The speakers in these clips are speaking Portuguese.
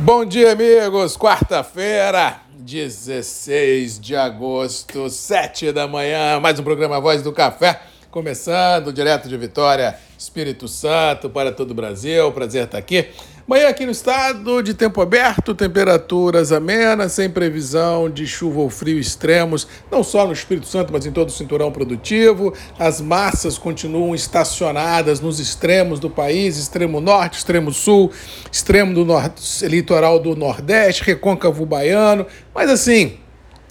Bom dia, amigos. Quarta-feira, 16 de agosto, 7 da manhã. Mais um programa Voz do Café, começando direto de Vitória, Espírito Santo, para todo o Brasil. Prazer estar aqui. Manhã aqui no estado, de tempo aberto, temperaturas amenas, sem previsão de chuva ou frio extremos, não só no Espírito Santo, mas em todo o cinturão produtivo. As massas continuam estacionadas nos extremos do país, extremo norte, extremo sul, extremo do norte, litoral do nordeste, recôncavo baiano, mas assim,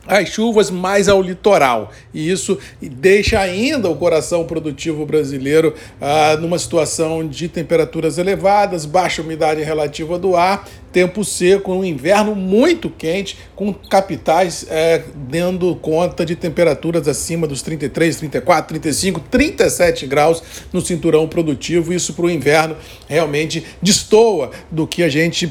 as chuvas mais ao litoral. E isso deixa ainda o coração produtivo brasileiro ah, numa situação de temperaturas elevadas, baixa umidade relativa do ar, tempo seco, um inverno muito quente, com capitais é, dando conta de temperaturas acima dos 33, 34, 35, 37 graus no cinturão produtivo. Isso para o inverno realmente destoa do que a gente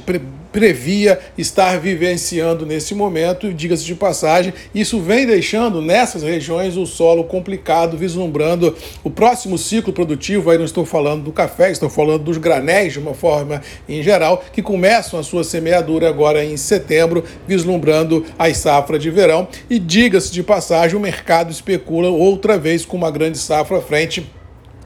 previa estar vivenciando nesse momento, diga-se de passagem, isso vem deixando nessas regiões o solo complicado, vislumbrando o próximo ciclo produtivo. Aí não estou falando do café, estou falando dos granéis de uma forma em geral, que começam a sua semeadura agora em setembro, vislumbrando as safras de verão. E diga-se de passagem, o mercado especula outra vez com uma grande safra à frente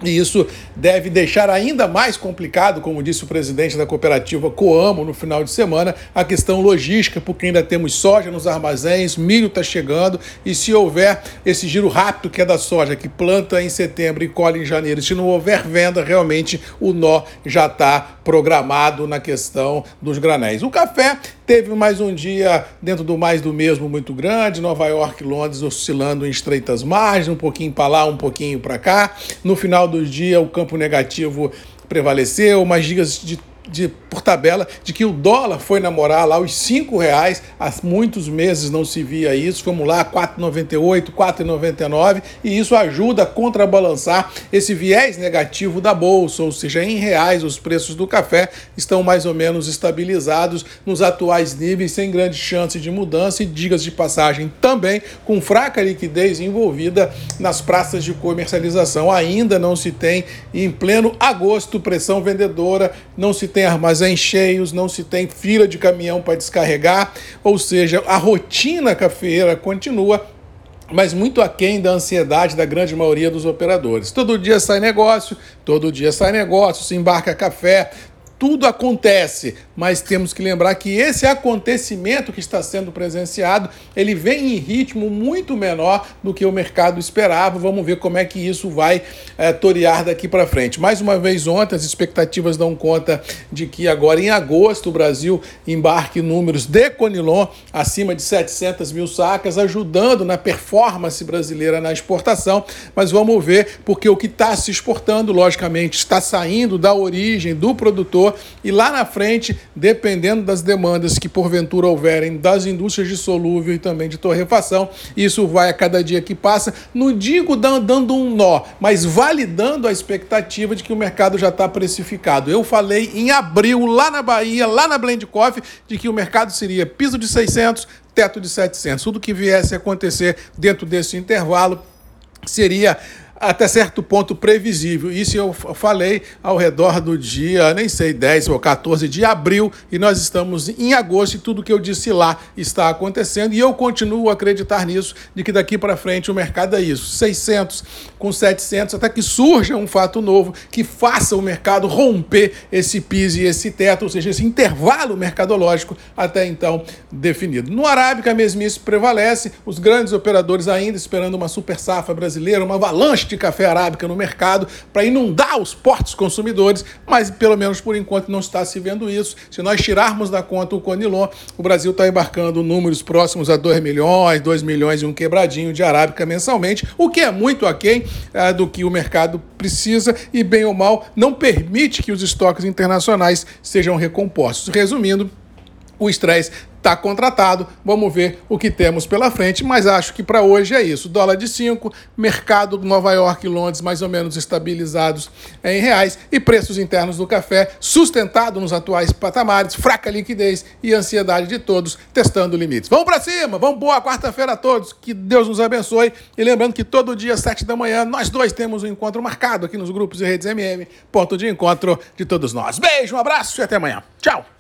e isso deve deixar ainda mais complicado, como disse o presidente da cooperativa Coamo no final de semana, a questão logística, porque ainda temos soja nos armazéns, milho está chegando, e se houver esse giro rápido que é da soja, que planta em setembro e colhe em janeiro, se não houver venda, realmente o nó já está programado na questão dos granéis. O café teve mais um dia dentro do mais do mesmo muito grande, Nova York Londres oscilando em estreitas margens, um pouquinho para lá, um pouquinho para cá. No final do dia, o campo negativo prevaleceu, mas dias de de, por tabela de que o dólar foi namorar lá os cinco reais, há muitos meses não se via isso, vamos lá, 4,98, 4,99, e isso ajuda a contrabalançar esse viés negativo da bolsa, ou seja, em reais os preços do café estão mais ou menos estabilizados nos atuais níveis, sem grande chance de mudança, e digas de passagem também com fraca liquidez envolvida nas praças de comercialização. Ainda não se tem, em pleno agosto, pressão vendedora, não se tem armazéns cheios, não se tem fila de caminhão para descarregar, ou seja, a rotina cafeeira continua mas muito aquém da ansiedade da grande maioria dos operadores. Todo dia sai negócio, todo dia sai negócio, se embarca café, tudo acontece, mas temos que lembrar que esse acontecimento que está sendo presenciado, ele vem em ritmo muito menor do que o mercado esperava. Vamos ver como é que isso vai é, torear daqui para frente. Mais uma vez ontem, as expectativas dão conta de que agora em agosto o Brasil embarque números de Conilon acima de 700 mil sacas, ajudando na performance brasileira na exportação. Mas vamos ver, porque o que está se exportando, logicamente, está saindo da origem do produtor e lá na frente, dependendo das demandas que porventura houverem das indústrias de solúvel e também de torrefação, isso vai a cada dia que passa, não digo dando um nó, mas validando a expectativa de que o mercado já está precificado. Eu falei em abril, lá na Bahia, lá na Blend Coffee, de que o mercado seria piso de 600, teto de 700. Tudo que viesse a acontecer dentro desse intervalo seria até certo ponto previsível. Isso eu falei ao redor do dia, nem sei, 10 ou 14 de abril, e nós estamos em agosto e tudo que eu disse lá está acontecendo, e eu continuo a acreditar nisso, de que daqui para frente o mercado é isso, 600 com 700, até que surja um fato novo que faça o mercado romper esse piso e esse teto, ou seja, esse intervalo mercadológico até então definido. No Arábica, a mesmice prevalece, os grandes operadores ainda esperando uma super safra brasileira, uma avalanche de café arábica no mercado para inundar os portos consumidores, mas pelo menos por enquanto não está se vendo isso. Se nós tirarmos da conta o Conilon, o Brasil está embarcando números próximos a 2 milhões, 2 milhões e um quebradinho de arábica mensalmente, o que é muito aquém é, do que o mercado precisa e, bem ou mal, não permite que os estoques internacionais sejam recompostos. Resumindo, o estresse está contratado. Vamos ver o que temos pela frente, mas acho que para hoje é isso. Dólar de 5, mercado Nova York e Londres mais ou menos estabilizados em reais e preços internos do café sustentado nos atuais patamares, fraca liquidez e ansiedade de todos testando limites. Vamos para cima, vamos boa quarta-feira a todos, que Deus nos abençoe e lembrando que todo dia às 7 da manhã nós dois temos um encontro marcado aqui nos grupos e redes MM, ponto de encontro de todos nós. Beijo, um abraço e até amanhã. Tchau.